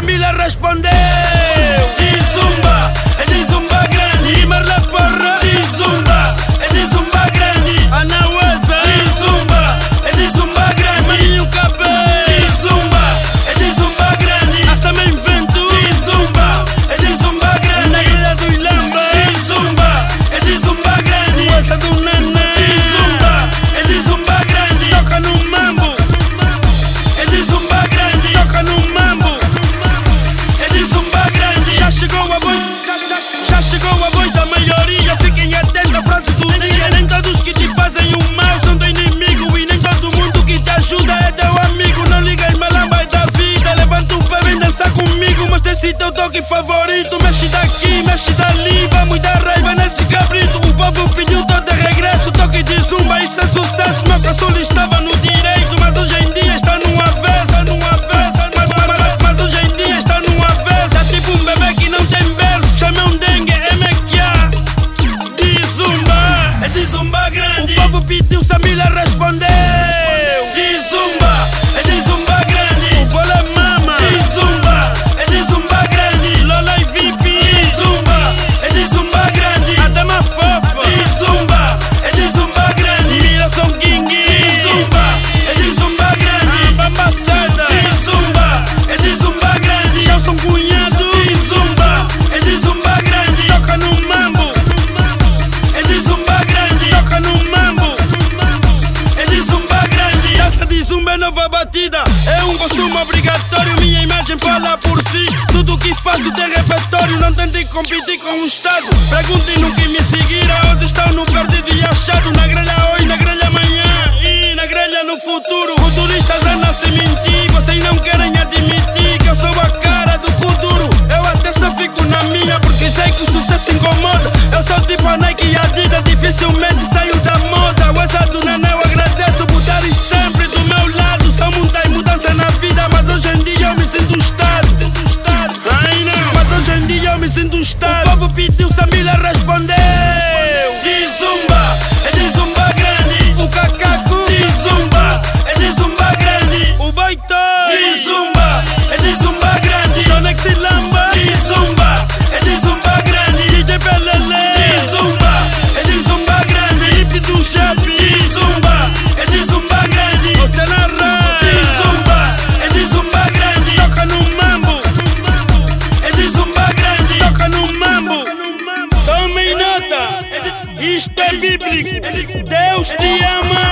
también le. Então toque favorito, meu fala por si. Tudo que faço tem repertório, não tentei competir com o Estado. Perguntem no que me seguirá, hoje estão no verde de achado, na grelha respondeu. De zumba, é de zumba grande. O cacaco. De zumba, é de zumba grande. O baita De zumba, é de zumba grande. Jonex e te ama.